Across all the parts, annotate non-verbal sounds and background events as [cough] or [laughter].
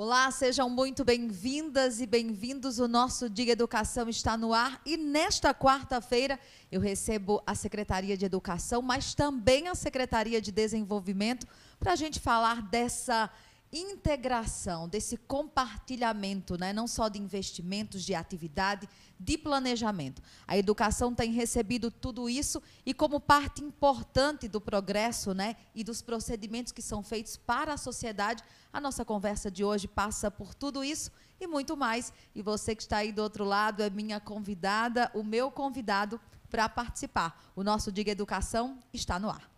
Olá, sejam muito bem-vindas e bem-vindos. O nosso Dia Educação está no ar e nesta quarta-feira eu recebo a Secretaria de Educação, mas também a Secretaria de Desenvolvimento para a gente falar dessa integração, desse compartilhamento, né? não só de investimentos, de atividade, de planejamento. A educação tem recebido tudo isso e como parte importante do progresso né? e dos procedimentos que são feitos para a sociedade, a nossa conversa de hoje passa por tudo isso e muito mais. E você que está aí do outro lado é minha convidada, o meu convidado para participar. O nosso Diga Educação está no ar.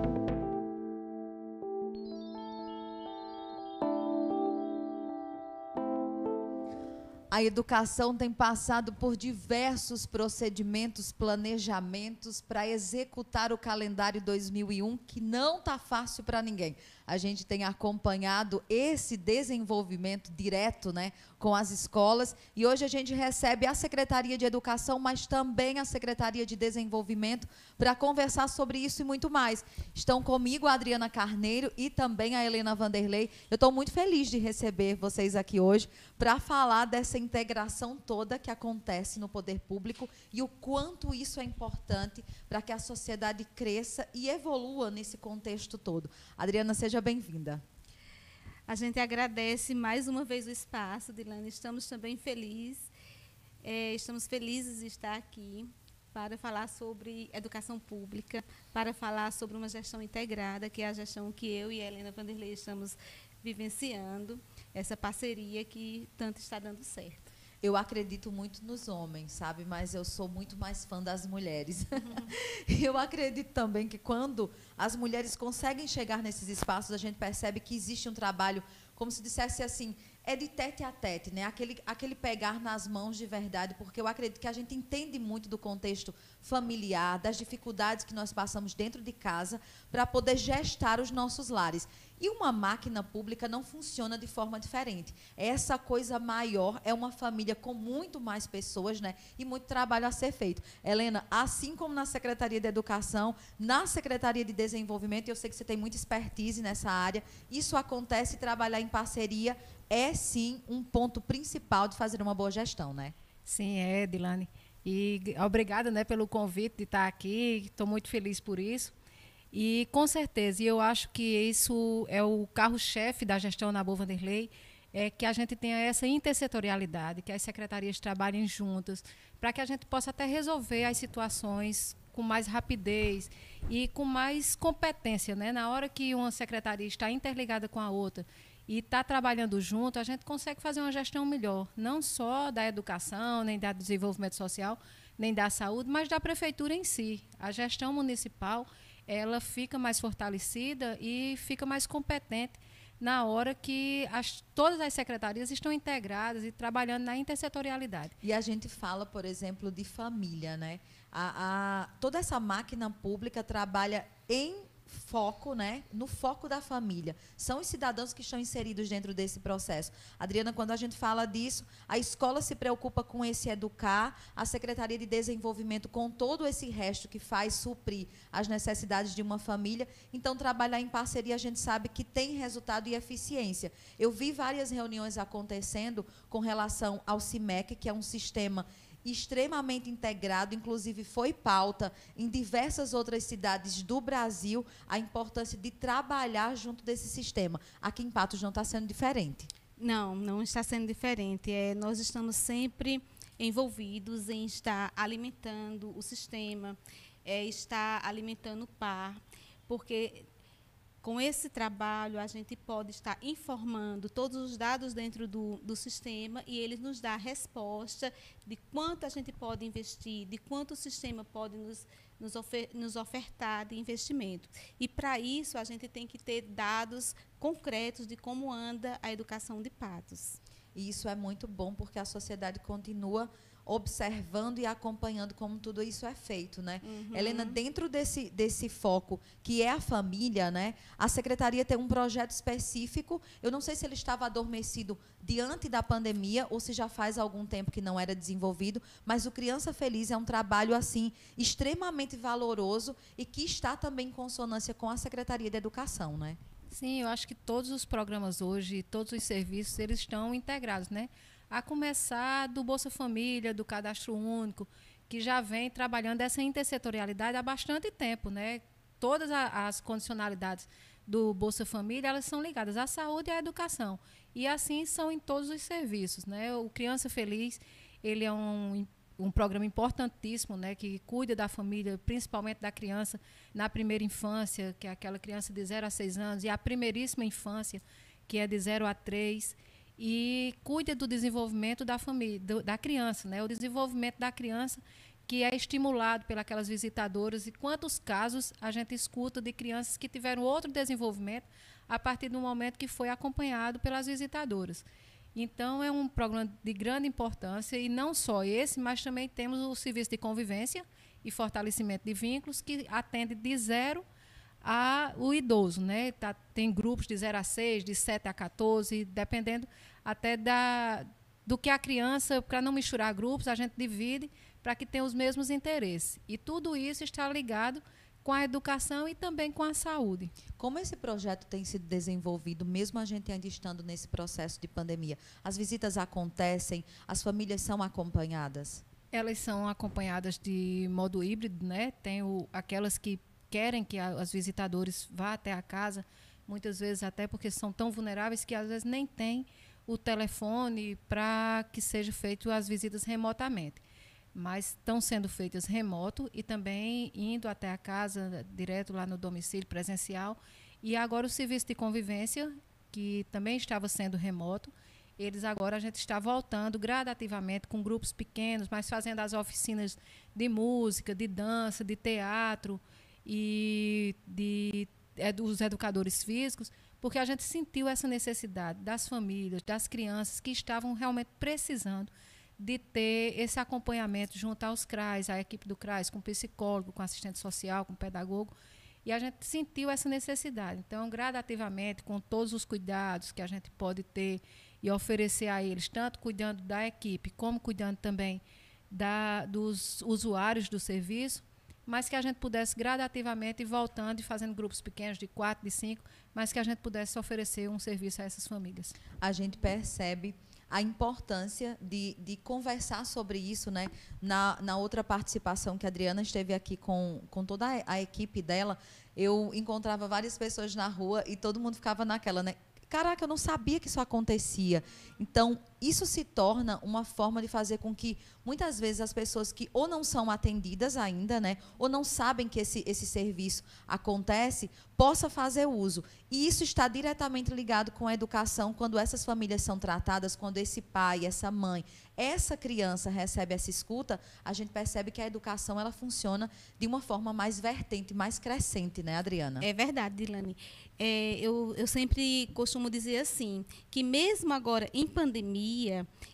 A educação tem passado por diversos procedimentos, planejamentos para executar o calendário 2001, que não está fácil para ninguém a gente tem acompanhado esse desenvolvimento direto né, com as escolas. E hoje a gente recebe a Secretaria de Educação, mas também a Secretaria de Desenvolvimento, para conversar sobre isso e muito mais. Estão comigo a Adriana Carneiro e também a Helena Vanderlei. Eu estou muito feliz de receber vocês aqui hoje para falar dessa integração toda que acontece no poder público e o quanto isso é importante para que a sociedade cresça e evolua nesse contexto todo. Adriana, seja bem-vinda. A gente agradece mais uma vez o espaço, Dilane. Estamos também felizes. É, estamos felizes de estar aqui para falar sobre educação pública, para falar sobre uma gestão integrada, que é a gestão que eu e a Helena Vanderlei estamos vivenciando, essa parceria que tanto está dando certo eu acredito muito nos homens, sabe? Mas eu sou muito mais fã das mulheres. Uhum. [laughs] eu acredito também que quando as mulheres conseguem chegar nesses espaços, a gente percebe que existe um trabalho, como se dissesse assim, é de tete a tete, né? Aquele, aquele pegar nas mãos de verdade, porque eu acredito que a gente entende muito do contexto familiar, das dificuldades que nós passamos dentro de casa para poder gestar os nossos lares. E uma máquina pública não funciona de forma diferente. Essa coisa maior é uma família com muito mais pessoas, né? E muito trabalho a ser feito. Helena, assim como na Secretaria de Educação, na Secretaria de Desenvolvimento, eu sei que você tem muita expertise nessa área, isso acontece trabalhar em parceria é sim um ponto principal de fazer uma boa gestão, né? Sim, é, Dilane. E obrigada né, pelo convite de estar aqui. Estou muito feliz por isso. E com certeza, e eu acho que isso é o carro-chefe da gestão na Boa Vanderlei, é que a gente tenha essa intersetorialidade, que as secretarias trabalhem juntas, para que a gente possa até resolver as situações com mais rapidez e com mais competência. Né? Na hora que uma secretaria está interligada com a outra e está trabalhando junto, a gente consegue fazer uma gestão melhor, não só da educação, nem da desenvolvimento social, nem da saúde, mas da prefeitura em si. A gestão municipal ela fica mais fortalecida e fica mais competente na hora que as, todas as secretarias estão integradas e trabalhando na intersetorialidade. E a gente fala, por exemplo, de família, né? A, a, toda essa máquina pública trabalha em foco, né, no foco da família. São os cidadãos que estão inseridos dentro desse processo. Adriana, quando a gente fala disso, a escola se preocupa com esse educar, a Secretaria de Desenvolvimento com todo esse resto que faz suprir as necessidades de uma família. Então, trabalhar em parceria, a gente sabe que tem resultado e eficiência. Eu vi várias reuniões acontecendo com relação ao CIMEC, que é um sistema extremamente integrado, inclusive foi pauta em diversas outras cidades do Brasil a importância de trabalhar junto desse sistema. Aqui em Patos não está sendo diferente. Não, não está sendo diferente. É, nós estamos sempre envolvidos em estar alimentando o sistema, é, estar alimentando o par, porque com esse trabalho, a gente pode estar informando todos os dados dentro do, do sistema e ele nos dá a resposta de quanto a gente pode investir, de quanto o sistema pode nos, nos, ofer, nos ofertar de investimento. E, para isso, a gente tem que ter dados concretos de como anda a educação de patos. E isso é muito bom porque a sociedade continua observando e acompanhando como tudo isso é feito, né? Uhum. Helena, dentro desse, desse foco que é a família, né? A secretaria tem um projeto específico. Eu não sei se ele estava adormecido diante da pandemia ou se já faz algum tempo que não era desenvolvido, mas o Criança Feliz é um trabalho assim extremamente valoroso e que está também em consonância com a Secretaria de Educação, né? Sim, eu acho que todos os programas hoje, todos os serviços, eles estão integrados, né? A começar do Bolsa Família, do Cadastro Único, que já vem trabalhando essa intersetorialidade há bastante tempo, né? Todas as condicionalidades do Bolsa Família, elas são ligadas à saúde e à educação. E assim são em todos os serviços, né? O Criança Feliz, ele é um um programa importantíssimo, né, que cuida da família, principalmente da criança na primeira infância, que é aquela criança de 0 a 6 anos, e a primeiríssima infância, que é de 0 a 3, e cuida do desenvolvimento da família, do, da criança, né, o desenvolvimento da criança que é estimulado pelas visitadoras e quantos casos a gente escuta de crianças que tiveram outro desenvolvimento a partir do momento que foi acompanhado pelas visitadoras. Então, é um programa de grande importância, e não só esse, mas também temos o serviço de convivência e fortalecimento de vínculos, que atende de zero a o idoso. Né? Tá, tem grupos de 0 a 6, de 7 a 14, dependendo até da, do que a criança, para não misturar grupos, a gente divide para que tenha os mesmos interesses. E tudo isso está ligado com a educação e também com a saúde. Como esse projeto tem sido desenvolvido, mesmo a gente ainda estando nesse processo de pandemia? As visitas acontecem, as famílias são acompanhadas? Elas são acompanhadas de modo híbrido, né? Tem o, aquelas que querem que a, as visitadores vá até a casa, muitas vezes até porque são tão vulneráveis que às vezes nem tem o telefone para que seja feito as visitas remotamente mas estão sendo feitas remoto e também indo até a casa, direto lá no domicílio presencial. E agora o serviço de convivência, que também estava sendo remoto, eles agora a gente está voltando gradativamente com grupos pequenos, mas fazendo as oficinas de música, de dança, de teatro e de, é, dos educadores físicos, porque a gente sentiu essa necessidade das famílias, das crianças que estavam realmente precisando de ter esse acompanhamento junto aos CRAs, a equipe do CRAS, com psicólogo, com assistente social, com pedagogo. E a gente sentiu essa necessidade. Então, gradativamente, com todos os cuidados que a gente pode ter e oferecer a eles, tanto cuidando da equipe, como cuidando também da, dos usuários do serviço, mas que a gente pudesse gradativamente ir voltando e fazendo grupos pequenos de quatro, de cinco, mas que a gente pudesse oferecer um serviço a essas famílias. A gente percebe a importância de, de conversar sobre isso, né? Na, na outra participação que a Adriana esteve aqui com, com toda a, equipe dela, eu encontrava várias pessoas na rua e todo mundo ficava naquela, né? Caraca, eu não sabia que isso acontecia. Então, isso se torna uma forma de fazer com que muitas vezes as pessoas que ou não são atendidas ainda, né, ou não sabem que esse, esse serviço acontece, possa fazer uso. E isso está diretamente ligado com a educação, quando essas famílias são tratadas, quando esse pai, essa mãe, essa criança recebe essa escuta, a gente percebe que a educação ela funciona de uma forma mais vertente, mais crescente, né, Adriana? É verdade, Dilane. É, eu, eu sempre costumo dizer assim, que mesmo agora em pandemia,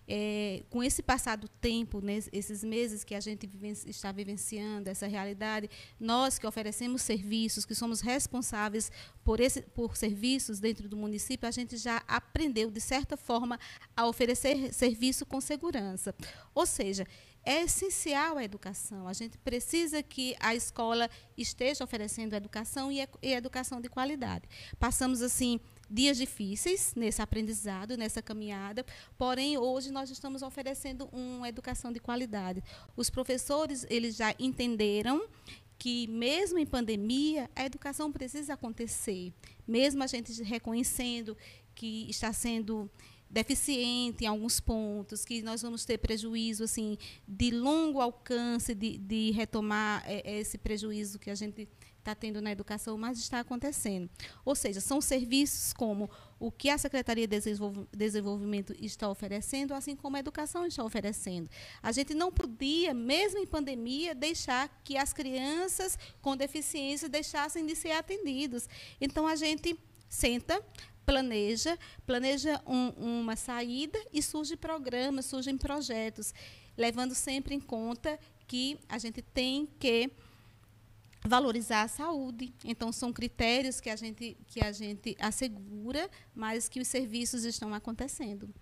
é, com esse passado tempo, né, esses meses que a gente está vivenciando essa realidade, nós que oferecemos serviços, que somos responsáveis por, esse, por serviços dentro do município, a gente já aprendeu, de certa forma, a oferecer serviço com segurança. Ou seja, é essencial a educação. A gente precisa que a escola esteja oferecendo educação e, e educação de qualidade. Passamos, assim, dias difíceis nesse aprendizado, nessa caminhada, porém hoje nós estamos oferecendo uma educação de qualidade. Os professores, eles já entenderam que mesmo em pandemia, a educação precisa acontecer, mesmo a gente reconhecendo que está sendo deficiente em alguns pontos, que nós vamos ter prejuízo assim de longo alcance de, de retomar é, esse prejuízo que a gente está tendo na educação, mas está acontecendo. Ou seja, são serviços como o que a Secretaria de Desenvolvimento está oferecendo, assim como a educação está oferecendo. A gente não podia, mesmo em pandemia, deixar que as crianças com deficiência deixassem de ser atendidos. Então, a gente senta, planeja, planeja um, uma saída e surge programas, surgem projetos. levando sempre em conta que a gente tem que valorizar a saúde. Então são critérios que a gente que a gente assegura, mas que os serviços estão acontecendo.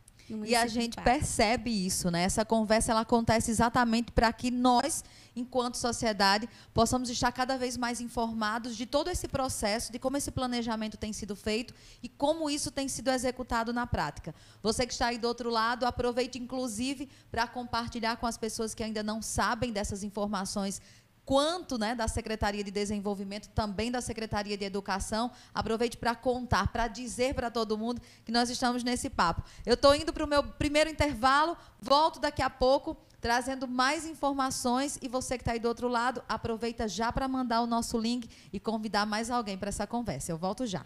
E a gente percebe isso, né? Essa conversa ela acontece exatamente para que nós, enquanto sociedade, possamos estar cada vez mais informados de todo esse processo, de como esse planejamento tem sido feito e como isso tem sido executado na prática. Você que está aí do outro lado, aproveite inclusive para compartilhar com as pessoas que ainda não sabem dessas informações quanto né, da Secretaria de Desenvolvimento, também da Secretaria de Educação. Aproveite para contar, para dizer para todo mundo que nós estamos nesse papo. Eu estou indo para o meu primeiro intervalo, volto daqui a pouco trazendo mais informações e você que está aí do outro lado, aproveita já para mandar o nosso link e convidar mais alguém para essa conversa. Eu volto já.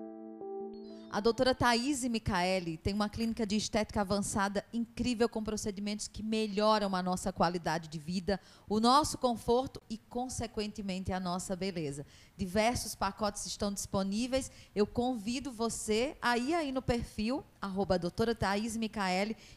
A doutora Thaís Micaeli tem uma clínica de estética avançada incrível com procedimentos que melhoram a nossa qualidade de vida, o nosso conforto e, consequentemente, a nossa beleza. Diversos pacotes estão disponíveis. Eu convido você a ir aí no perfil, arroba doutora Thaís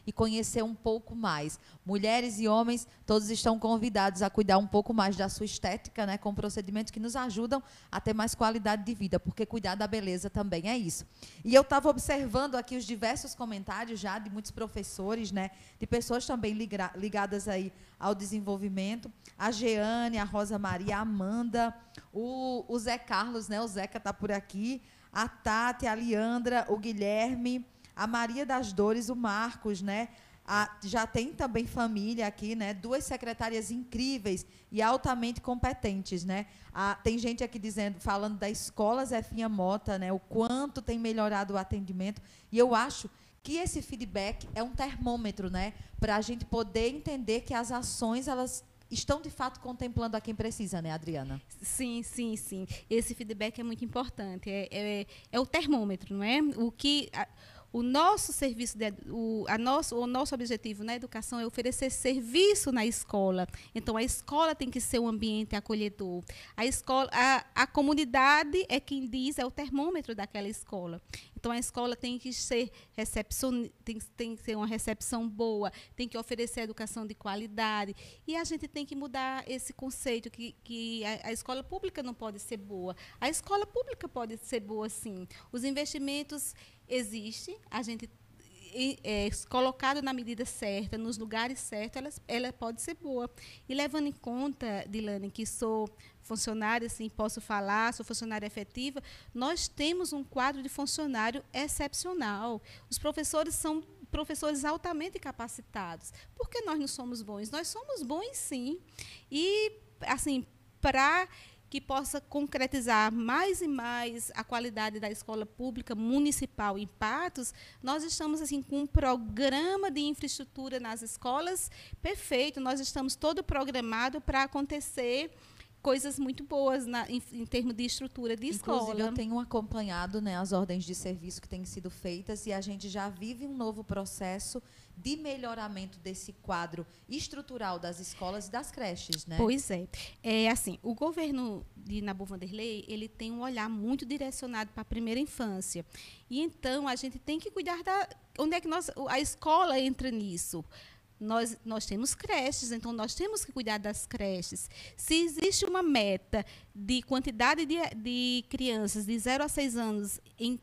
e conhecer um pouco mais. Mulheres e homens, todos estão convidados a cuidar um pouco mais da sua estética, né, com procedimentos que nos ajudam a ter mais qualidade de vida, porque cuidar da beleza também é isso. E eu estava observando aqui os diversos comentários já de muitos professores, né, de pessoas também ligadas aí ao desenvolvimento. A Jeane, a Rosa Maria, a Amanda, o, o Zé Carlos, né? O Zeca está por aqui. A Tati, a Leandra, o Guilherme, a Maria das Dores, o Marcos, né? A, já tem também família aqui, né? Duas secretárias incríveis e altamente competentes, né? A, tem gente aqui dizendo, falando da escola Zefinha Mota, né? O quanto tem melhorado o atendimento. E eu acho que esse feedback é um termômetro, né? Para a gente poder entender que as ações elas estão de fato contemplando a quem precisa, né, Adriana? Sim, sim, sim. Esse feedback é muito importante. É, é, é o termômetro, não é? O que a, o nosso serviço, de, o, a nosso, o nosso objetivo na educação é oferecer serviço na escola. Então, a escola tem que ser um ambiente acolhedor. A, escola, a, a comunidade é quem diz, é o termômetro daquela escola. Então, a escola tem que ser recepcion, tem, tem que ter uma recepção boa, tem que oferecer educação de qualidade. E a gente tem que mudar esse conceito que, que a, a escola pública não pode ser boa. A escola pública pode ser boa, sim. Os investimentos existe, a gente é, colocado na medida certa, nos lugares certos, ela, ela pode ser boa. E levando em conta, Dilane, que sou funcionária, assim, posso falar, sou funcionária efetiva, nós temos um quadro de funcionário excepcional. Os professores são professores altamente capacitados. Por que nós não somos bons? Nós somos bons, sim. E, assim, para que possa concretizar mais e mais a qualidade da escola pública municipal em Patos, nós estamos assim com um programa de infraestrutura nas escolas perfeito. Nós estamos todo programado para acontecer coisas muito boas na, em, em, termos de estrutura de escola. Inclusive, eu tenho acompanhado né, as ordens de serviço que têm sido feitas e a gente já vive um novo processo de melhoramento desse quadro estrutural das escolas e das creches, né? Pois é. É assim, o governo de Nabu Vanderlei, ele tem um olhar muito direcionado para a primeira infância. E então a gente tem que cuidar da onde é que nós a escola entra nisso? Nós, nós temos creches, então nós temos que cuidar das creches. Se existe uma meta de quantidade de, de crianças de 0 a 6 anos em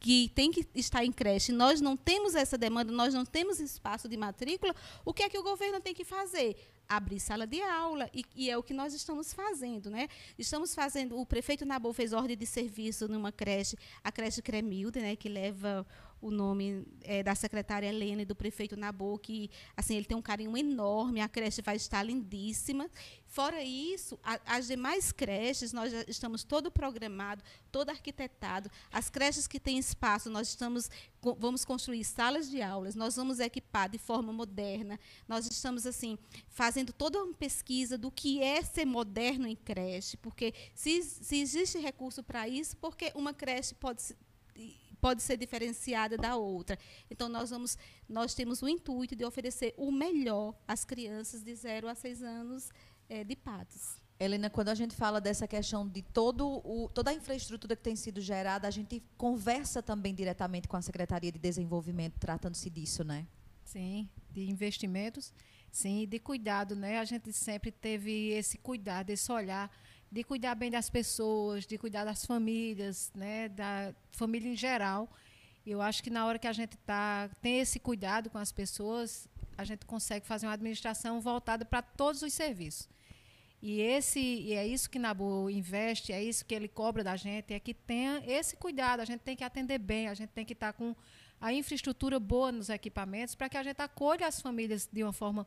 que tem que estar em creche, nós não temos essa demanda, nós não temos espaço de matrícula, o que é que o governo tem que fazer? Abrir sala de aula, e, e é o que nós estamos fazendo. Né? Estamos fazendo, o prefeito Nabu fez ordem de serviço numa creche, a creche Cremilde, né, que leva o nome é, da secretária Helena e do prefeito Nabu, que assim, ele tem um carinho enorme, a creche vai estar lindíssima. Fora isso, a, as demais creches, nós já estamos todo programado, todo arquitetado. As creches que têm espaço, nós estamos vamos construir salas de aulas, nós vamos equipar de forma moderna. Nós estamos assim fazendo toda uma pesquisa do que é ser moderno em creche, porque se, se existe recurso para isso, porque uma creche pode pode ser diferenciada da outra. Então, nós, vamos, nós temos o intuito de oferecer o melhor às crianças de 0 a 6 anos é, de Patos. Helena, quando a gente fala dessa questão de todo o, toda a infraestrutura que tem sido gerada, a gente conversa também diretamente com a Secretaria de Desenvolvimento, tratando-se disso, né? Sim, de investimentos, sim, de cuidado, né? A gente sempre teve esse cuidado, esse olhar de cuidar bem das pessoas, de cuidar das famílias, né? Da família em geral. Eu acho que na hora que a gente tá, tem esse cuidado com as pessoas, a gente consegue fazer uma administração voltada para todos os serviços. E, esse, e é isso que Nabu investe, é isso que ele cobra da gente, é que tenha esse cuidado. A gente tem que atender bem, a gente tem que estar com a infraestrutura boa nos equipamentos para que a gente acolha as famílias de uma forma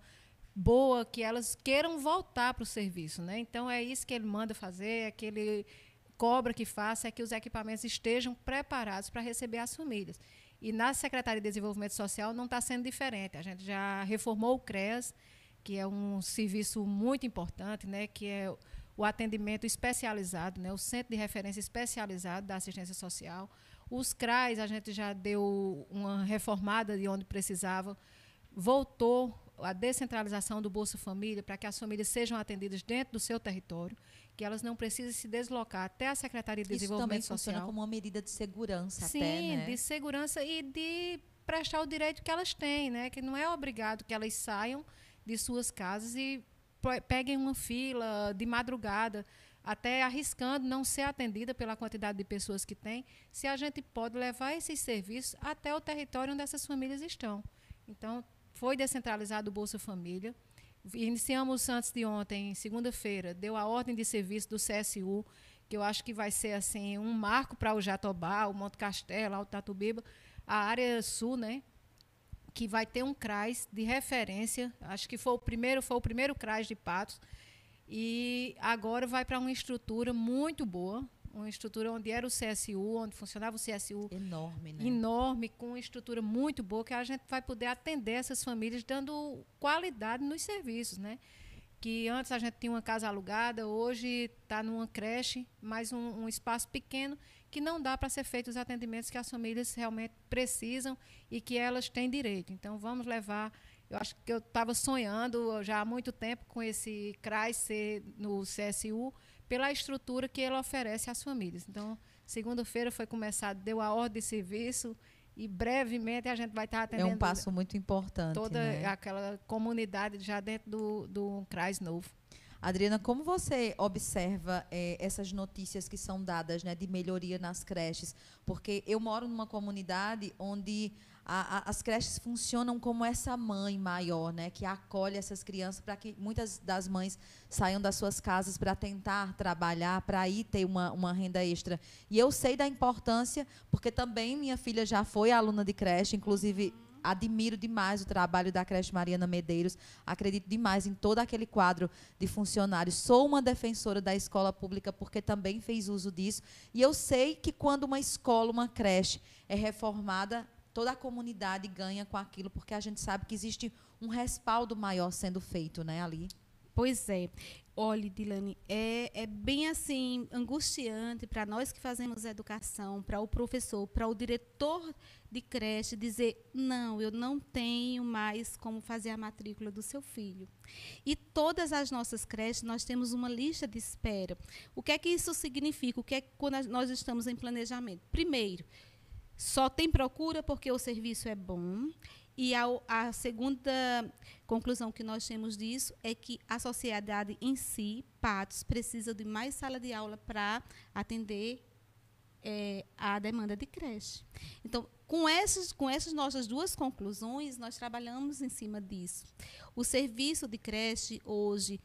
boa, que elas queiram voltar para o serviço. Né? Então, é isso que ele manda fazer, é que ele cobra que faça, é que os equipamentos estejam preparados para receber as famílias. E na Secretaria de Desenvolvimento Social não está sendo diferente. A gente já reformou o CREAS, que é um serviço muito importante, né, que é o atendimento especializado, né, o Centro de Referência Especializado da Assistência Social. Os CRAs, a gente já deu uma reformada de onde precisava, voltou a descentralização do Bolsa Família para que as famílias sejam atendidas dentro do seu território, que elas não precisem se deslocar até a Secretaria de Isso Desenvolvimento Social. Isso também funciona como uma medida de segurança Sim, até, né? de segurança e de prestar o direito que elas têm, né? Que não é obrigado que elas saiam de suas casas e peguem uma fila de madrugada, até arriscando não ser atendida pela quantidade de pessoas que tem, se a gente pode levar esses serviços até o território onde essas famílias estão. Então, foi descentralizado o Bolsa Família. Iniciamos antes de ontem, segunda-feira, deu a ordem de serviço do CSU, que eu acho que vai ser assim um marco para o Jatobá, o Monte Castelo, o Tatubiba, a área sul, né? Que vai ter um CRAS de referência. Acho que foi o primeiro, foi o primeiro CRAS de Patos. E agora vai para uma estrutura muito boa, uma estrutura onde era o CSU, onde funcionava o CSU. Enorme, né? Enorme, com uma estrutura muito boa, que a gente vai poder atender essas famílias dando qualidade nos serviços, né? Que antes a gente tinha uma casa alugada, hoje está numa creche, mais um, um espaço pequeno que não dá para ser feitos os atendimentos que as famílias realmente precisam e que elas têm direito. Então, vamos levar. Eu acho que eu estava sonhando já há muito tempo com esse CRAS ser no CSU, pela estrutura que ele oferece às famílias. Então, segunda-feira foi começado, deu a ordem de serviço e brevemente a gente vai estar atendendo. É um passo muito importante. Toda né? aquela comunidade já dentro do, do CRAS novo. Adriana, como você observa é, essas notícias que são dadas né, de melhoria nas creches? Porque eu moro numa comunidade onde a, a, as creches funcionam como essa mãe maior, né, que acolhe essas crianças para que muitas das mães saiam das suas casas para tentar trabalhar, para ir ter uma, uma renda extra. E eu sei da importância, porque também minha filha já foi aluna de creche, inclusive admiro demais o trabalho da creche Mariana Medeiros, acredito demais em todo aquele quadro de funcionários. Sou uma defensora da escola pública porque também fez uso disso. E eu sei que quando uma escola, uma creche é reformada, toda a comunidade ganha com aquilo, porque a gente sabe que existe um respaldo maior sendo feito né, ali. Pois é. Olha, Dilane, é, é bem assim angustiante para nós que fazemos educação, para o professor, para o diretor de creche dizer: não, eu não tenho mais como fazer a matrícula do seu filho. E todas as nossas creches nós temos uma lista de espera. O que é que isso significa? O que é que quando nós estamos em planejamento? Primeiro, só tem procura porque o serviço é bom e a, a, segunda conclusão que nós temos disso é que a sociedade em si, Patos, precisa de mais sala de aula para atender é, a demanda de creche. Então, com essas, com essas nossas duas conclusões, nós trabalhamos em cima disso. O serviço de creche hoje,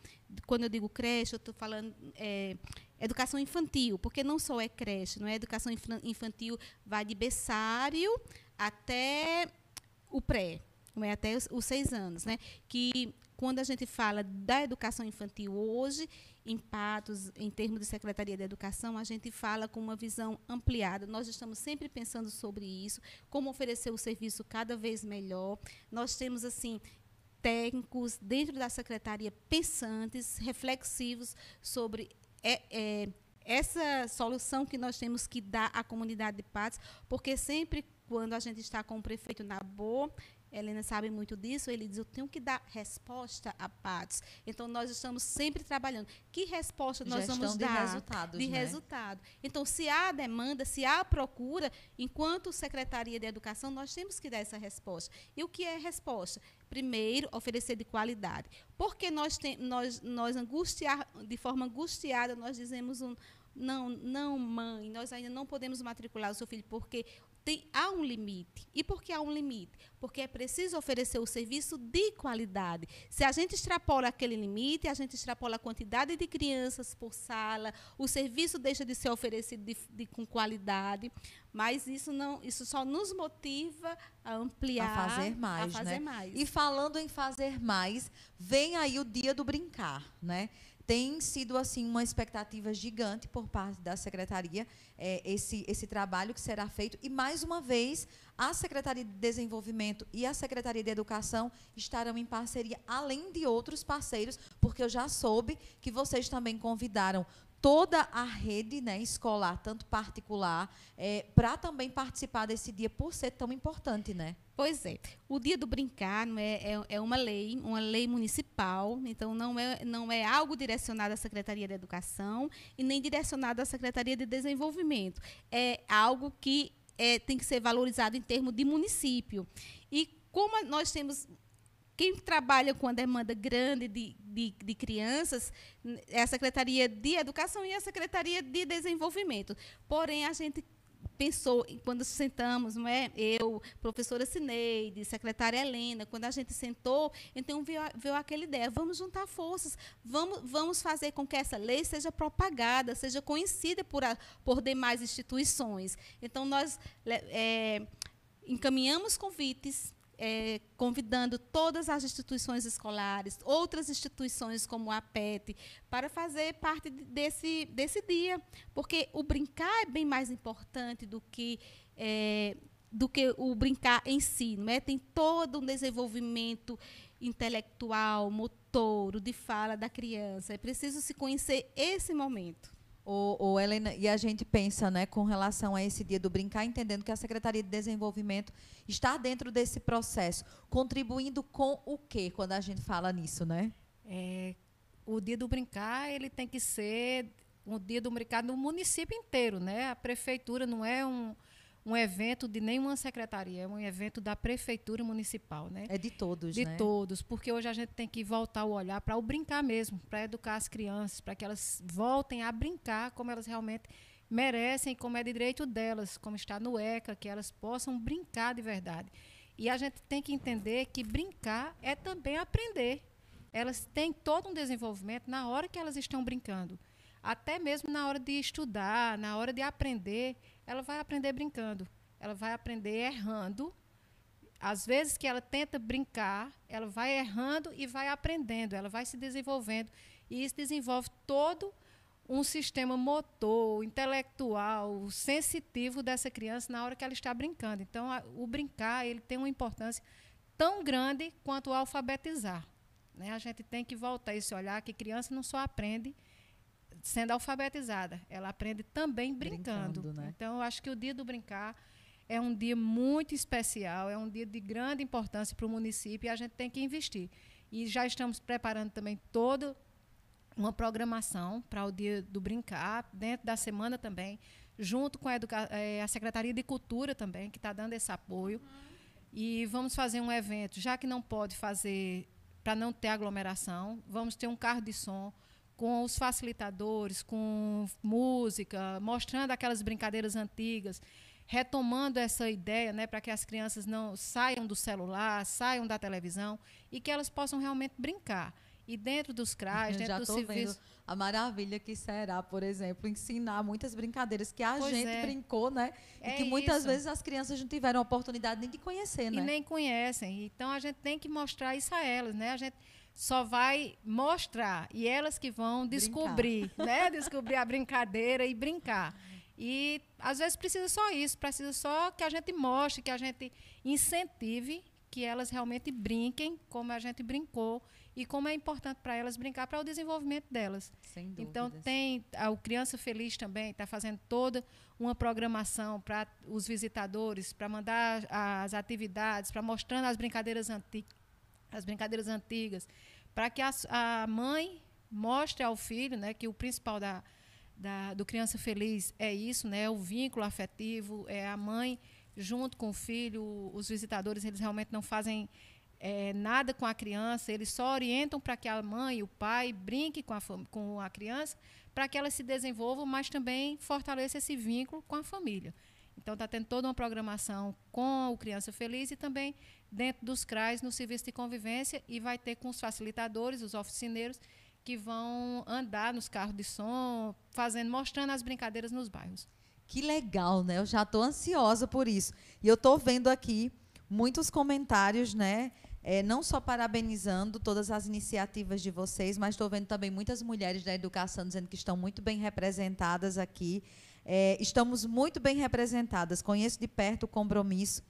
quando eu digo creche, eu estou falando é, educação infantil, porque não só é creche, não é educação infantil, vai de berçário até o pré, não é até os, seis anos, né? Que quando a gente fala da educação infantil hoje, em Patos, em termos de Secretaria de Educação, a gente fala com uma visão ampliada. Nós estamos sempre pensando sobre isso, como oferecer o serviço cada vez melhor. Nós temos assim técnicos dentro da secretaria pensantes, reflexivos sobre é, é, essa solução que nós temos que dar à comunidade de Patos, porque sempre quando a gente está com o prefeito na boa, Helena sabe muito disso, ele diz, eu tenho que dar resposta a Patos. Então, nós estamos sempre trabalhando. Que resposta nós Gestão vamos de dar? resultados, De né? resultado. Então, se há demanda, se há procura, enquanto Secretaria de Educação, nós temos que dar essa resposta. E o que é resposta? Primeiro, oferecer de qualidade. Porque nós, tem, nós, nós angustiar, de forma angustiada, nós dizemos um, não, não, mãe, nós ainda não podemos matricular o seu filho porque tem, há um limite. E por que há um limite? Porque é preciso oferecer o serviço de qualidade. Se a gente extrapola aquele limite, a gente extrapola a quantidade de crianças por sala, o serviço deixa de ser oferecido de, de, com qualidade, mas isso não, isso só nos motiva a ampliar, a fazer mais, a fazer né? mais. E falando em fazer mais, vem aí o dia do brincar, né? Tem sido assim uma expectativa gigante por parte da secretaria é, esse esse trabalho que será feito. E mais uma vez a secretaria de desenvolvimento e a secretaria de educação estarão em parceria além de outros parceiros porque eu já soube que vocês também convidaram toda a rede né, escolar, tanto particular, é, para também participar desse dia, por ser tão importante, né? Pois é. O Dia do Brincar não é, é, é, uma lei, uma lei municipal, então não é, não é algo direcionado à Secretaria de Educação e nem direcionado à Secretaria de Desenvolvimento. É algo que é, tem que ser valorizado em termos de município. E como nós temos quem trabalha com a demanda grande de, de, de, crianças é a Secretaria de Educação e a Secretaria de Desenvolvimento. Porém, a gente pensou, quando sentamos, não é? eu, professora Cineide, secretária Helena, quando a gente sentou, então veio, veio aquela ideia, vamos juntar forças, vamos, vamos fazer com que essa lei seja propagada, seja conhecida por, a, por demais instituições. Então, nós é, encaminhamos convites é, convidando todas as instituições escolares, outras instituições como a PET, para fazer parte desse, desse dia. Porque o brincar é bem mais importante do que, é, do que o brincar em si. Não é? Tem todo um desenvolvimento intelectual, motor, de fala da criança. É preciso se conhecer esse momento. O, o Helena, e a gente pensa, né, com relação a esse dia do brincar, entendendo que a Secretaria de Desenvolvimento está dentro desse processo, contribuindo com o quê quando a gente fala nisso, né? É, o dia do brincar ele tem que ser um dia do brincar no município inteiro, né? A prefeitura não é um, um evento de nenhuma secretaria, é um evento da prefeitura municipal, né? É de todos, de né? De todos, porque hoje a gente tem que voltar o olhar para o brincar mesmo, para educar as crianças, para que elas voltem a brincar como elas realmente merecem, como é de direito delas, como está no ECA, que elas possam brincar de verdade. E a gente tem que entender que brincar é também aprender. Elas têm todo um desenvolvimento na hora que elas estão brincando. Até mesmo na hora de estudar, na hora de aprender, ela vai aprender brincando. Ela vai aprender errando. Às vezes que ela tenta brincar, ela vai errando e vai aprendendo, ela vai se desenvolvendo. E isso desenvolve todo um sistema motor, intelectual, sensitivo dessa criança na hora que ela está brincando. Então, a, o brincar ele tem uma importância tão grande quanto o alfabetizar. Né? A gente tem que voltar esse olhar que criança não só aprende sendo alfabetizada, ela aprende também brincando. brincando né? Então, eu acho que o dia do brincar é um dia muito especial, é um dia de grande importância para o município e a gente tem que investir. E já estamos preparando também todo uma programação para o dia do brincar, dentro da semana também, junto com a, é, a Secretaria de Cultura também, que está dando esse apoio. Uhum. E vamos fazer um evento, já que não pode fazer para não ter aglomeração, vamos ter um carro de som com os facilitadores, com música, mostrando aquelas brincadeiras antigas, retomando essa ideia, né, para que as crianças não saiam do celular, saiam da televisão e que elas possam realmente brincar. E dentro dos CRAs, [laughs] dentro Já do serviço. Vendo a maravilha que será, por exemplo, ensinar muitas brincadeiras que a pois gente é. brincou, né? É e que muitas isso. vezes as crianças não tiveram a oportunidade nem de conhecer, né? E nem conhecem. Então a gente tem que mostrar isso a elas, né? A gente só vai mostrar e elas que vão descobrir, brincar. [laughs] né? Descobrir a brincadeira e brincar. E às vezes precisa só isso, precisa só que a gente mostre, que a gente incentive que elas realmente brinquem como a gente brincou e como é importante para elas brincar para o desenvolvimento delas. Sem Então dúvidas. tem a, o Criança Feliz também está fazendo toda uma programação para os visitadores, para mandar as atividades, para mostrando as brincadeiras antigas, as brincadeiras antigas, para que a, a mãe mostre ao filho, né, que o principal da, da, do Criança Feliz é isso, né, o vínculo afetivo, é a mãe junto com o filho, os visitadores eles realmente não fazem é, nada com a criança, eles só orientam para que a mãe e o pai brinquem com a, com a criança, para que ela se desenvolva, mas também fortaleça esse vínculo com a família. Então, está tendo toda uma programação com o Criança Feliz e também dentro dos CRAs, no serviço de convivência, e vai ter com os facilitadores, os oficineiros, que vão andar nos carros de som, fazendo, mostrando as brincadeiras nos bairros. Que legal, né? Eu já estou ansiosa por isso. E eu estou vendo aqui muitos comentários, né? É, não só parabenizando todas as iniciativas de vocês, mas estou vendo também muitas mulheres da educação dizendo que estão muito bem representadas aqui. É, estamos muito bem representadas. Conheço de perto o compromisso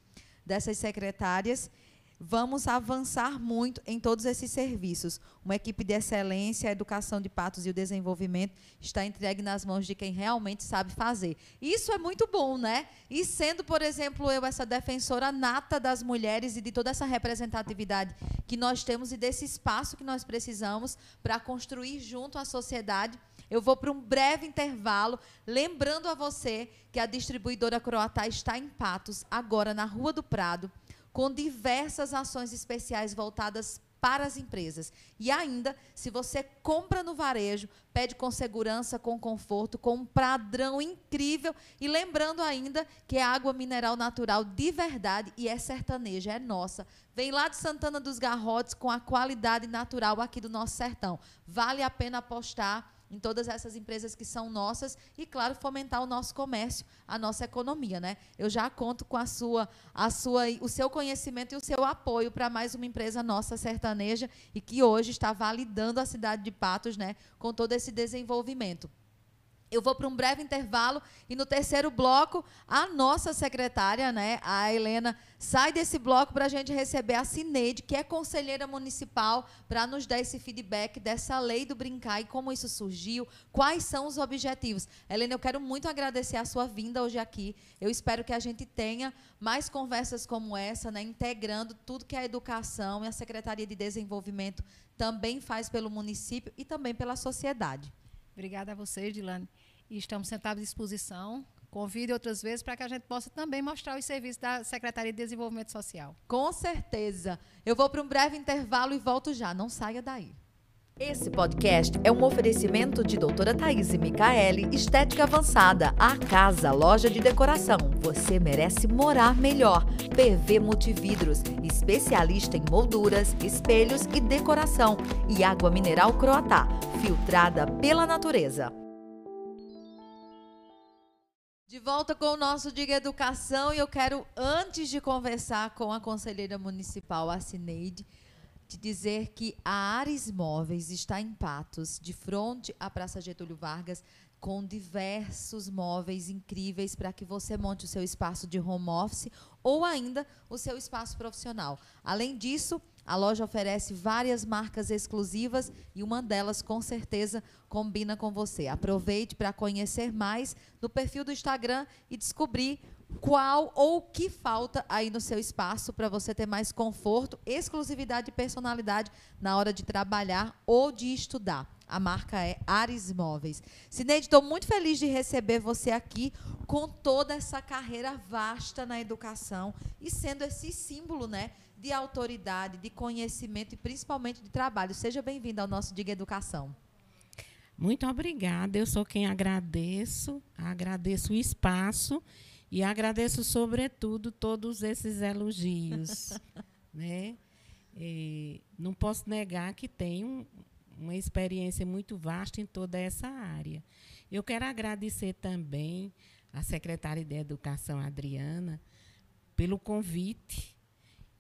dessas secretárias Vamos avançar muito em todos esses serviços. Uma equipe de excelência, a educação de patos e o desenvolvimento está entregue nas mãos de quem realmente sabe fazer. Isso é muito bom, né? E sendo, por exemplo, eu essa defensora nata das mulheres e de toda essa representatividade que nós temos e desse espaço que nós precisamos para construir junto à sociedade. Eu vou para um breve intervalo, lembrando a você que a distribuidora Croatá está em Patos, agora na Rua do Prado com diversas ações especiais voltadas para as empresas. E ainda, se você compra no varejo, pede com segurança, com conforto, com um padrão incrível. E lembrando ainda que é água mineral natural de verdade e é sertaneja, é nossa. Vem lá de Santana dos Garrotes com a qualidade natural aqui do nosso sertão. Vale a pena apostar em todas essas empresas que são nossas e, claro, fomentar o nosso comércio, a nossa economia, né? Eu já conto com a sua, a sua, o seu conhecimento e o seu apoio para mais uma empresa nossa sertaneja e que hoje está validando a cidade de Patos, né, com todo esse desenvolvimento. Eu vou para um breve intervalo e no terceiro bloco, a nossa secretária, né, a Helena, sai desse bloco para a gente receber a Cineide, que é conselheira municipal, para nos dar esse feedback dessa lei do brincar e como isso surgiu, quais são os objetivos. Helena, eu quero muito agradecer a sua vinda hoje aqui. Eu espero que a gente tenha mais conversas como essa, né, integrando tudo que a educação e a Secretaria de Desenvolvimento também faz pelo município e também pela sociedade. Obrigada a vocês, Dilane. Estamos sentados à disposição. Convide outras vezes para que a gente possa também mostrar os serviços da Secretaria de Desenvolvimento Social. Com certeza. Eu vou para um breve intervalo e volto já. Não saia daí. Esse podcast é um oferecimento de doutora Thaís e Micaele, Estética Avançada, a casa, loja de decoração. Você merece morar melhor. PV Multividros, especialista em molduras, espelhos e decoração. E água mineral Croatá, filtrada pela natureza. De volta com o nosso Diga Educação e eu quero, antes de conversar com a conselheira municipal, a Cineide, te dizer que a Ares Móveis está em Patos, de frente à Praça Getúlio Vargas, com diversos móveis incríveis para que você monte o seu espaço de home office ou ainda o seu espaço profissional. Além disso, a loja oferece várias marcas exclusivas e uma delas, com certeza, combina com você. Aproveite para conhecer mais no perfil do Instagram e descobrir qual ou o que falta aí no seu espaço para você ter mais conforto, exclusividade e personalidade na hora de trabalhar ou de estudar. A marca é Ares Móveis. Cineide, estou muito feliz de receber você aqui com toda essa carreira vasta na educação e sendo esse símbolo, né, de autoridade, de conhecimento e principalmente de trabalho. Seja bem-vindo ao nosso Diga Educação. Muito obrigada. Eu sou quem agradeço, agradeço o espaço e agradeço sobretudo todos esses elogios, [laughs] né? E não posso negar que tenho uma experiência muito vasta em toda essa área. Eu quero agradecer também à secretária de Educação, Adriana, pelo convite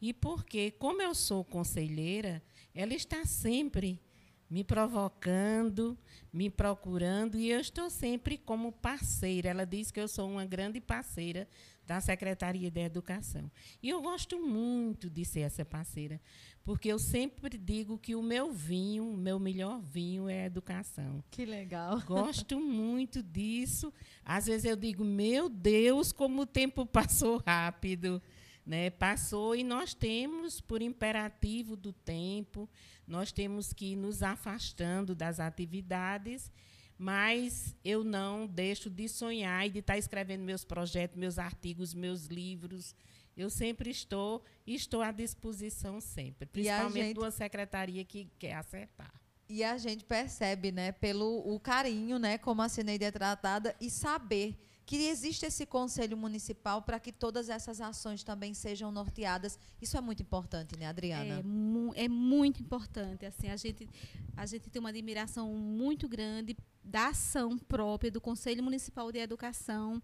e porque, como eu sou conselheira, ela está sempre me provocando, me procurando, e eu estou sempre como parceira. Ela diz que eu sou uma grande parceira da Secretaria de Educação. E eu gosto muito de ser essa parceira, porque eu sempre digo que o meu vinho, o meu melhor vinho é a educação. Que legal. [laughs] Gosto muito disso. Às vezes eu digo, meu Deus, como o tempo passou rápido. Né? Passou e nós temos, por imperativo do tempo, nós temos que ir nos afastando das atividades, mas eu não deixo de sonhar e de estar escrevendo meus projetos, meus artigos, meus livros. Eu sempre estou e estou à disposição sempre, principalmente gente... uma secretaria que quer acertar. E a gente percebe, né, pelo o carinho, né, como a Cineide é tratada e saber que existe esse conselho municipal para que todas essas ações também sejam norteadas. Isso é muito importante, né, Adriana? É, mu é muito importante. Assim, a gente, a gente tem uma admiração muito grande da ação própria do Conselho Municipal de Educação,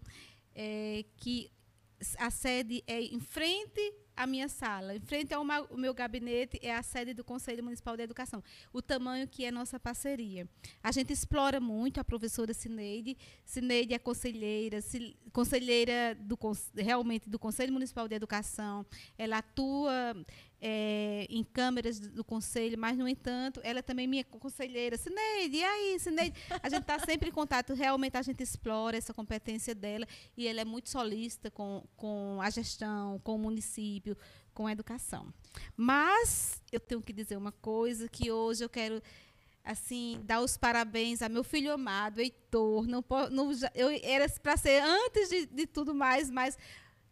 é, que a sede é em frente à minha sala, em frente ao meu gabinete é a sede do Conselho Municipal de Educação. O tamanho que é nossa parceria. A gente explora muito a professora Cineide. Cineide é conselheira, conselheira do, realmente do Conselho Municipal de Educação. Ela atua é, em câmeras do conselho, mas, no entanto, ela é também minha conselheira. Cineide, e aí, Cineide? A gente está sempre em contato, realmente a gente explora essa competência dela e ela é muito solícita com, com a gestão, com o município, com a educação. Mas eu tenho que dizer uma coisa que hoje eu quero assim dar os parabéns a meu filho amado Heitor não, não eu era para ser antes de, de tudo mais mas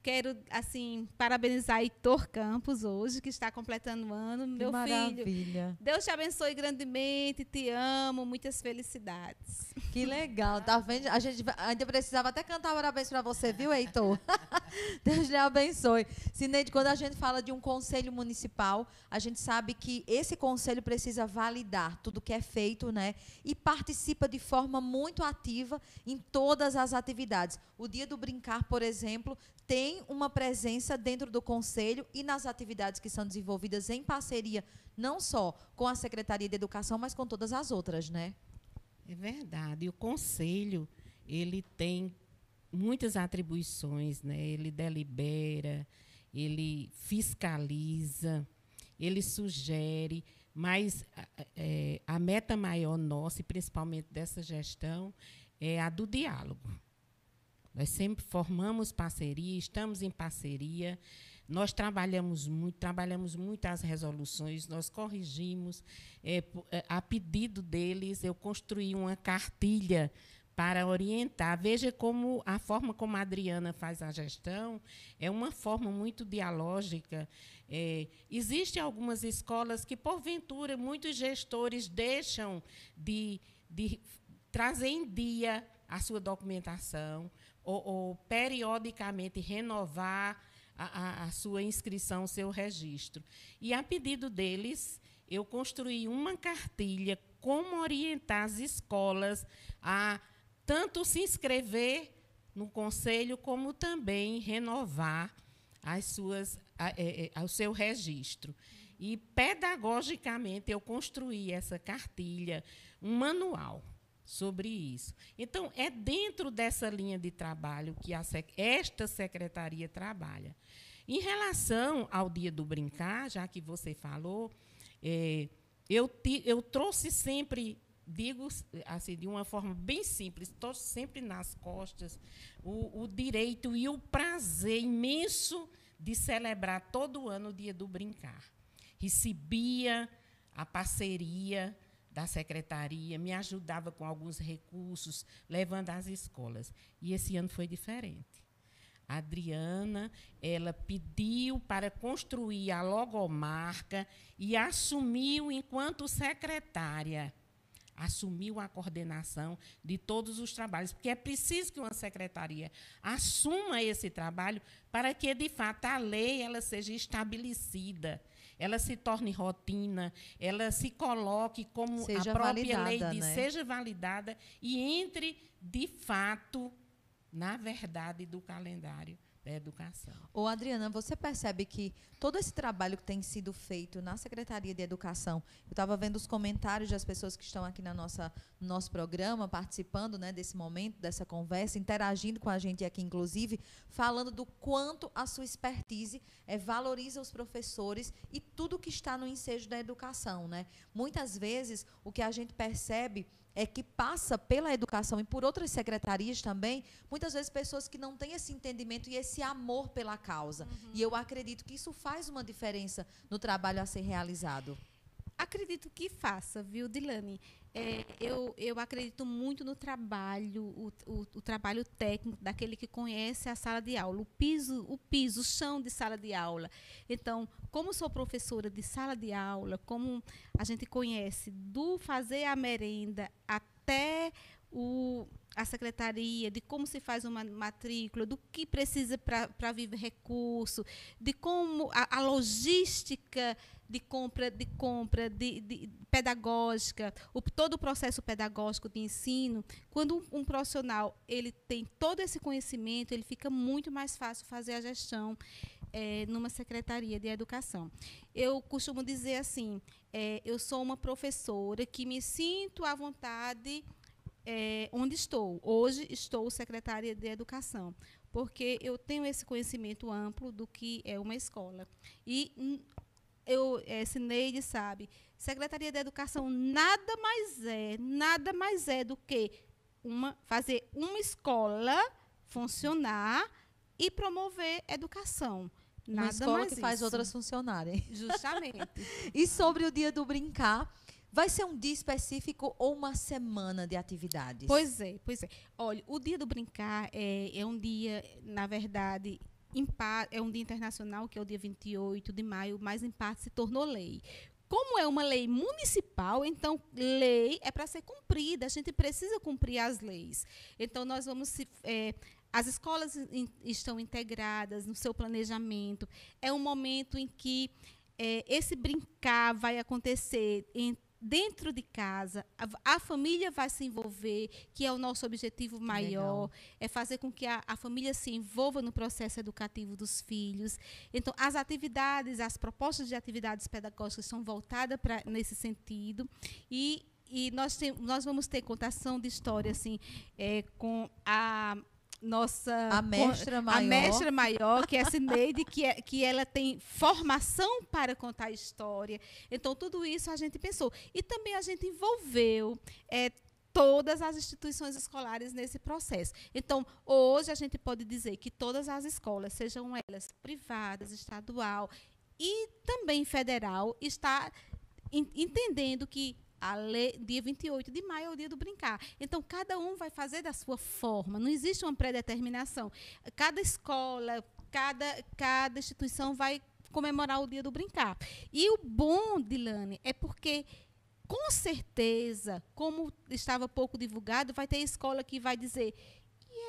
Quero, assim, parabenizar Heitor Campos hoje, que está completando o ano. Que Meu maravilha. filho. Deus te abençoe grandemente, te amo, muitas felicidades. Que legal, tá vendo? A gente ainda precisava até cantar parabéns para você, viu, Heitor? [laughs] Deus lhe abençoe. Sineide, quando a gente fala de um conselho municipal, a gente sabe que esse conselho precisa validar tudo que é feito, né? E participa de forma muito ativa em todas as atividades. O Dia do Brincar, por exemplo, tem uma presença dentro do conselho e nas atividades que são desenvolvidas em parceria, não só com a Secretaria de Educação, mas com todas as outras, né? É verdade. E o conselho, ele tem muitas atribuições, né? Ele delibera, ele fiscaliza, ele sugere, mas é, a meta maior nossa, e principalmente dessa gestão, é a do diálogo. Nós sempre formamos parceria, estamos em parceria. Nós trabalhamos muito, trabalhamos muito as resoluções, nós corrigimos. É, é, a pedido deles, eu construí uma cartilha para orientar. Veja como a forma como a Adriana faz a gestão é uma forma muito dialógica. É, Existem algumas escolas que, porventura, muitos gestores deixam de, de trazer em dia a sua documentação, ou, ou periodicamente renovar a, a, a, sua inscrição, seu registro. E a pedido deles, eu construí uma cartilha como orientar as escolas a tanto se inscrever no conselho como também renovar as suas, a, a, é, é, o seu registro. E pedagogicamente eu construí essa cartilha, um manual sobre isso. Então, é dentro dessa linha de trabalho que a, esta secretaria trabalha. Em relação ao Dia do Brincar, já que você falou, é, eu, eu trouxe sempre, digo assim, de uma forma bem simples, trouxe sempre nas costas o, o direito e o prazer imenso de celebrar todo ano o Dia do Brincar. Recebia a parceria da secretaria, me ajudava com alguns recursos, levando às escolas. E esse ano foi diferente. A Adriana, ela pediu para construir a logomarca e assumiu enquanto secretária assumiu a coordenação de todos os trabalhos, porque é preciso que uma secretaria assuma esse trabalho para que, de fato, a lei ela seja estabelecida ela se torne rotina, ela se coloque como seja a própria lei diz, né? seja validada e entre, de fato, na verdade do calendário da educação. Ô, Adriana, você percebe que todo esse trabalho que tem sido feito na Secretaria de Educação, eu estava vendo os comentários das pessoas que estão aqui na nossa, no nosso programa, participando né, desse momento, dessa conversa, interagindo com a gente aqui, inclusive, falando do quanto a sua expertise é, valoriza os professores e tudo que está no ensejo da educação. Né? Muitas vezes, o que a gente percebe é que passa pela educação e por outras secretarias também, muitas vezes pessoas que não têm esse entendimento e esse amor pela causa. Uhum. E eu acredito que isso faz uma diferença no trabalho a ser realizado. Acredito que faça, viu, Dilane? É, eu, eu acredito muito no trabalho, o, o, o, trabalho técnico daquele que conhece a sala de aula, o piso, o piso, o chão de sala de aula. Então, como sou professora de sala de aula, como a gente conhece do fazer a merenda até o, a secretaria, de como se faz uma matrícula, do que precisa para viver recurso, de como a, a logística de compra, de compra, de, de pedagógica, o, todo o processo pedagógico de ensino, quando um, um, profissional ele tem todo esse conhecimento, ele fica muito mais fácil fazer a gestão é, numa secretaria de educação. Eu costumo dizer assim, é, eu sou uma professora que me sinto à vontade é, onde estou. Hoje estou secretária de educação porque eu tenho esse conhecimento amplo do que é uma escola. E eu, é, Cineide sabe, Secretaria de Educação nada mais é, nada mais é do que uma, fazer uma escola funcionar e promover educação. Nada uma escola que isso. faz outras funcionarem. Justamente. [laughs] e sobre o dia do brincar, Vai ser um dia específico ou uma semana de atividades? Pois é, pois é. Olha, o dia do brincar é, é um dia, na verdade, é um dia internacional, que é o dia 28 de maio, mas em parte se tornou lei. Como é uma lei municipal, então lei é para ser cumprida, a gente precisa cumprir as leis. Então nós vamos se, é, as escolas in, estão integradas no seu planejamento. É um momento em que é, esse brincar vai acontecer em dentro de casa, a, a, família vai se envolver, que é o nosso objetivo maior, Legal. é fazer com que a, a, família se envolva no processo educativo dos filhos. Então, as atividades, as propostas de atividades pedagógicas são voltadas para nesse sentido e e nós, tem, nós vamos ter contação de história assim, é, com a nossa a mestra maior, a mestra maior que é a Cineide, que, é, que ela tem formação para contar história. Então, tudo isso a gente pensou. E também a gente envolveu é, todas as instituições escolares nesse processo. Então, hoje a gente pode dizer que todas as escolas, sejam elas privadas, estadual e também federal, está entendendo que a lei, dia 28 de maio é o dia do brincar. Então, cada um vai fazer da sua forma. Não existe uma predeterminação. Cada escola, cada, cada instituição vai comemorar o dia do brincar. E o bom, Dilane, é porque com certeza, como estava pouco divulgado, vai ter escola que vai dizer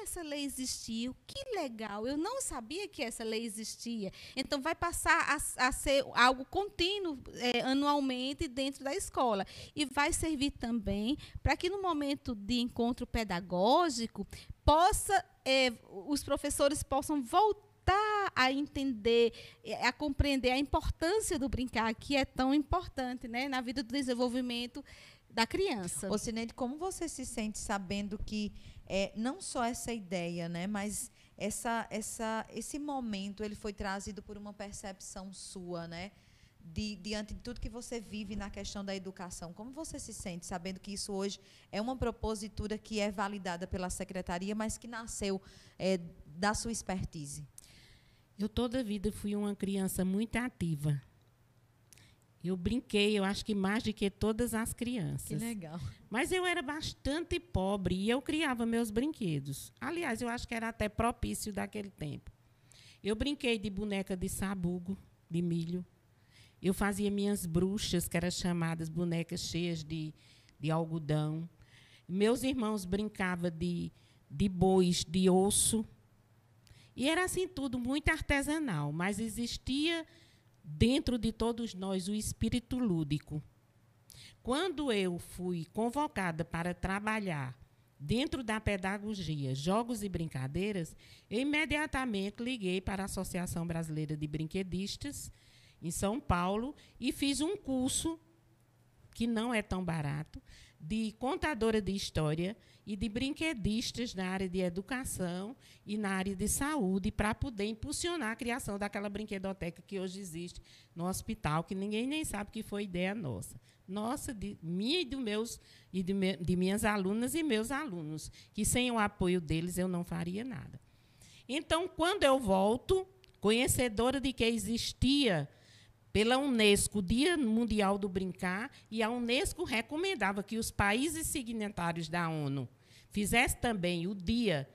essa lei existiu, que legal, eu não sabia que essa lei existia. Então, vai passar a, a ser algo contínuo é, anualmente dentro da escola. E vai servir também para que, no momento de encontro pedagógico, possa é, os professores possam voltar a entender, é, a compreender a importância do brincar, que é tão importante né, na vida do desenvolvimento da criança. Ô, Cineide, como você se sente sabendo que é, não só essa ideia, né, mas essa, essa, esse momento ele foi trazido por uma percepção sua, né, de, diante de tudo que você vive na questão da educação. Como você se sente sabendo que isso hoje é uma propositura que é validada pela secretaria, mas que nasceu é, da sua expertise? Eu toda a vida fui uma criança muito ativa. Eu brinquei, eu acho que mais do que todas as crianças. Que legal. Mas eu era bastante pobre e eu criava meus brinquedos. Aliás, eu acho que era até propício daquele tempo. Eu brinquei de boneca de sabugo, de milho. Eu fazia minhas bruxas, que eram chamadas bonecas cheias de, de algodão. Meus irmãos brincavam de, de bois de osso. E era assim tudo muito artesanal, mas existia dentro de todos nós o espírito lúdico. Quando eu fui convocada para trabalhar dentro da pedagogia, jogos e brincadeiras, eu imediatamente liguei para a Associação Brasileira de Brinquedistas, em São Paulo, e fiz um curso, que não é tão barato, de contadora de história e de brinquedistas na área de educação e na área de saúde para poder impulsionar a criação daquela brinquedoteca que hoje existe no hospital, que ninguém nem sabe que foi ideia nossa. Nossa, de minha e, do meus, e de, me, de minhas alunas e meus alunos, que sem o apoio deles eu não faria nada. Então, quando eu volto, conhecedora de que existia pela Unesco, Dia Mundial do Brincar, e a Unesco recomendava que os países signatários da ONU fizessem também o Dia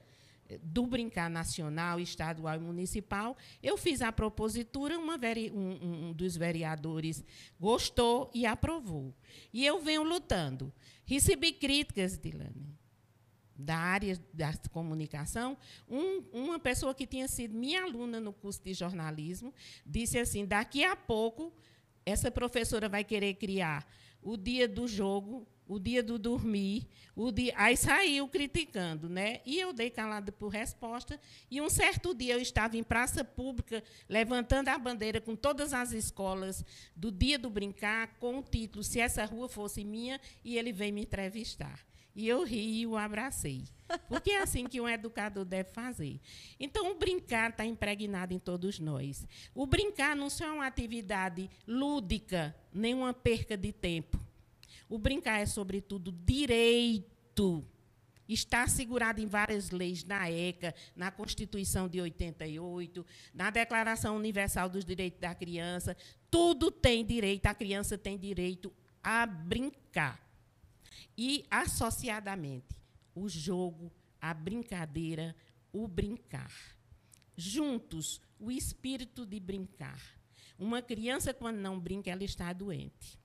do Brincar Nacional, Estadual e Municipal. Eu fiz a propositura, um, um dos vereadores gostou e aprovou. E eu venho lutando. Recebi críticas, Dilane, da área da comunicação, um, uma pessoa que tinha sido minha aluna no curso de jornalismo disse assim: daqui a pouco essa professora vai querer criar o dia do jogo, o dia do dormir, o dia. Aí saiu criticando, né? E eu dei calada por resposta. E um certo dia eu estava em praça pública, levantando a bandeira com todas as escolas do dia do brincar, com o título Se essa rua fosse minha, e ele veio me entrevistar. E eu ri e o abracei. Porque é assim que um educador deve fazer. Então, o brincar está impregnado em todos nós. O brincar não só é uma atividade lúdica, nem uma perca de tempo. O brincar é, sobretudo, direito. Está assegurado em várias leis, na ECA, na Constituição de 88, na Declaração Universal dos Direitos da Criança. Tudo tem direito, a criança tem direito a brincar. E, associadamente, o jogo, a brincadeira, o brincar. Juntos, o espírito de brincar. Uma criança, quando não brinca, ela está doente.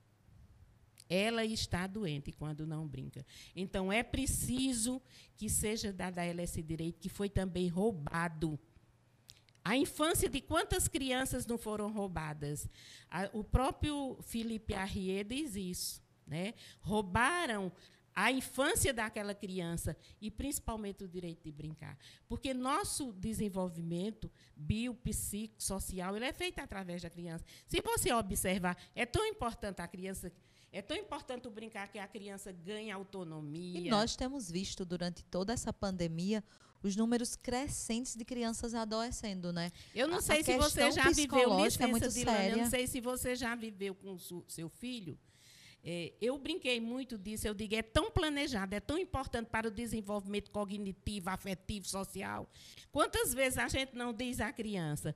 Ela está doente quando não brinca. Então, é preciso que seja dado a ela esse direito, que foi também roubado. A infância de quantas crianças não foram roubadas? o próprio Felipe Arrier diz isso. Né? Roubaram a infância daquela criança e principalmente o direito de brincar. Porque nosso desenvolvimento biopsicossocial ele é feito através da criança. Se você observar, é tão importante a criança, é tão importante brincar que a criança ganha autonomia. E nós temos visto durante toda essa pandemia os números crescentes de crianças adoecendo, né? Eu não sei a se você já viveu licença, é muito séria. Eu não sei se você já viveu com o seu filho é, eu brinquei muito disso, eu digo, é tão planejado, é tão importante para o desenvolvimento cognitivo, afetivo, social. Quantas vezes a gente não diz à criança,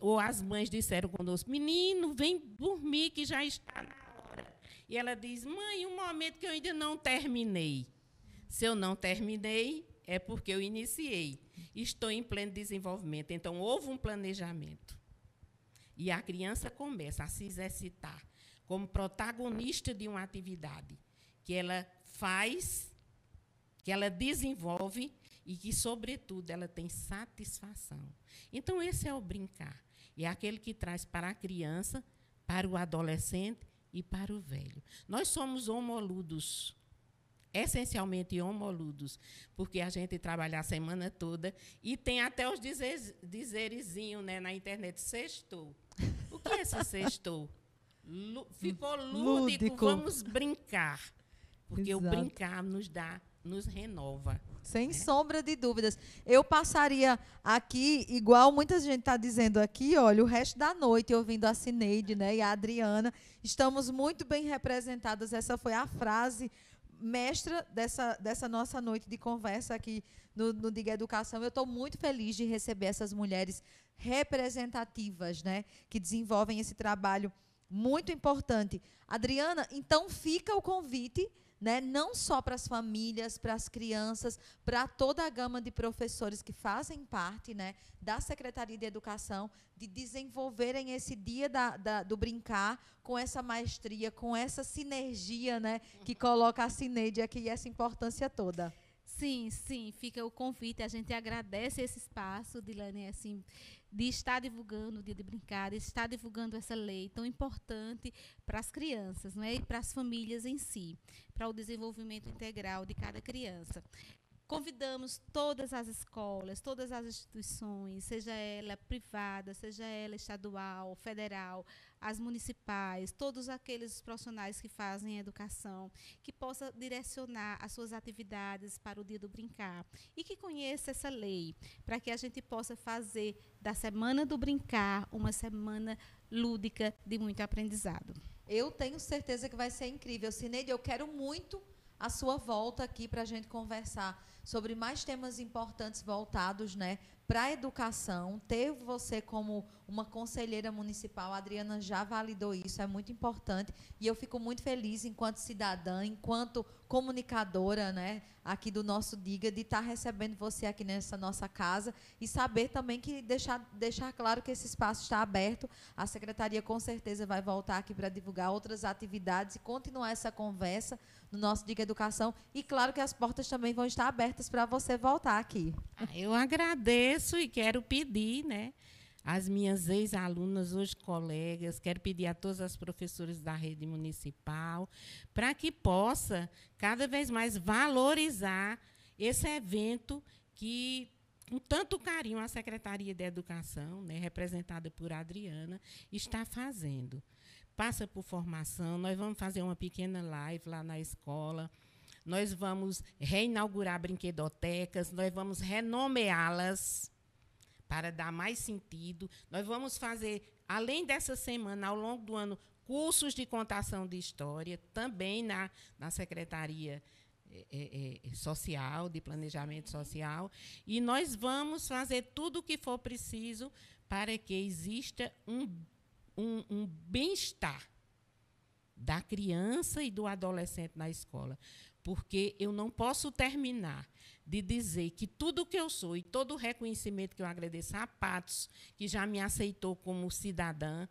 ou as mães disseram conosco, menino, vem dormir que já está na hora. E ela diz, mãe, um momento que eu ainda não terminei. Se eu não terminei, é porque eu iniciei. Estou em pleno desenvolvimento. Então, houve um planejamento. E a criança começa a se exercitar como protagonista de uma atividade que ela faz, que ela desenvolve e que, sobretudo, ela tem satisfação. Então, esse é o brincar. É aquele que traz para a criança, para o adolescente e para o velho. Nós somos homoludos, essencialmente homoludos, porque a gente trabalha a semana toda e tem até os dizeres, dizerezinhos né, na internet, sextou. O que é esse sextou? Ficou lúdico, lúdico, vamos brincar. Porque Exato. o brincar nos dá, nos renova. Sem né? sombra de dúvidas. Eu passaria aqui, igual muita gente está dizendo aqui, olha, o resto da noite ouvindo a Cineide né, e a Adriana. Estamos muito bem representadas. Essa foi a frase mestra dessa, dessa nossa noite de conversa aqui no, no Diga Educação. Eu estou muito feliz de receber essas mulheres representativas, né, que desenvolvem esse trabalho muito importante. Adriana, então fica o convite, né, não só para as famílias, para as crianças, para toda a gama de professores que fazem parte né, da Secretaria de Educação, de desenvolverem esse dia da, da, do brincar com essa maestria, com essa sinergia né, que coloca a Cineide aqui e essa importância toda. Sim, sim, fica o convite. A gente agradece esse espaço, Dilane, assim, de estar divulgando o Dia de Brincar, de estar divulgando essa lei tão importante para as crianças né, e para as famílias em si, para o desenvolvimento integral de cada criança. Convidamos todas as escolas, todas as instituições, seja ela privada, seja ela estadual, federal, as municipais, todos aqueles profissionais que fazem educação, que possa direcionar as suas atividades para o Dia do Brincar e que conheça essa lei, para que a gente possa fazer da Semana do Brincar uma semana lúdica de muito aprendizado. Eu tenho certeza que vai ser incrível. Sineide, eu quero muito a sua volta aqui para a gente conversar sobre mais temas importantes voltados né, para a educação. Ter você como uma conselheira municipal, a Adriana já validou isso, é muito importante. E eu fico muito feliz, enquanto cidadã, enquanto comunicadora né, aqui do nosso Diga, de estar recebendo você aqui nessa nossa casa e saber também que deixar, deixar claro que esse espaço está aberto. A secretaria com certeza vai voltar aqui para divulgar outras atividades e continuar essa conversa no nosso Diga Educação. E claro que as portas também vão estar abertas para você voltar aqui. Ah, eu agradeço e quero pedir, né? As minhas ex-alunas, hoje colegas, quero pedir a todas as professoras da rede municipal para que possa cada vez mais valorizar esse evento que com tanto carinho a Secretaria de Educação, né, representada por Adriana, está fazendo. Passa por formação, nós vamos fazer uma pequena live lá na escola. Nós vamos reinaugurar brinquedotecas, nós vamos renomeá-las para dar mais sentido. Nós vamos fazer, além dessa semana, ao longo do ano, cursos de contação de história, também na, na Secretaria é, é, Social, de Planejamento Social. E nós vamos fazer tudo o que for preciso para que exista um, um, um bem-estar da criança e do adolescente na escola porque eu não posso terminar de dizer que tudo que eu sou e todo o reconhecimento que eu agradeço a Patos, que já me aceitou como cidadã,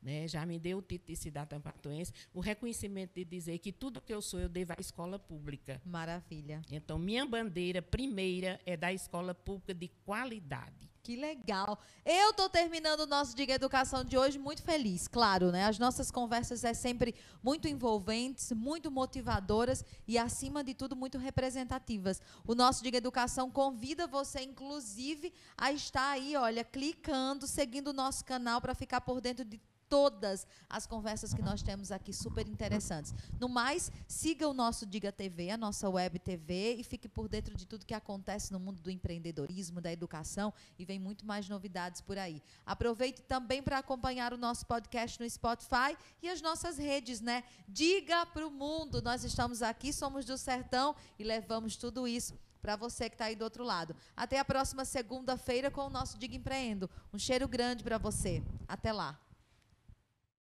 né, já me deu o título de cidadã patuense, o reconhecimento de dizer que tudo que eu sou eu devo à escola pública. Maravilha. Então, minha bandeira primeira é da escola pública de qualidade. Que legal. Eu estou terminando o nosso Diga Educação de hoje muito feliz, claro, né? As nossas conversas é sempre muito envolventes, muito motivadoras e, acima de tudo, muito representativas. O nosso Diga Educação convida você, inclusive, a estar aí, olha, clicando, seguindo o nosso canal para ficar por dentro de todas as conversas que nós temos aqui super interessantes. No mais, siga o nosso Diga TV, a nossa web TV e fique por dentro de tudo que acontece no mundo do empreendedorismo, da educação e vem muito mais novidades por aí. Aproveite também para acompanhar o nosso podcast no Spotify e as nossas redes, né? Diga para o mundo, nós estamos aqui, somos do Sertão e levamos tudo isso para você que está aí do outro lado. Até a próxima segunda-feira com o nosso Diga Empreendo. Um cheiro grande para você. Até lá.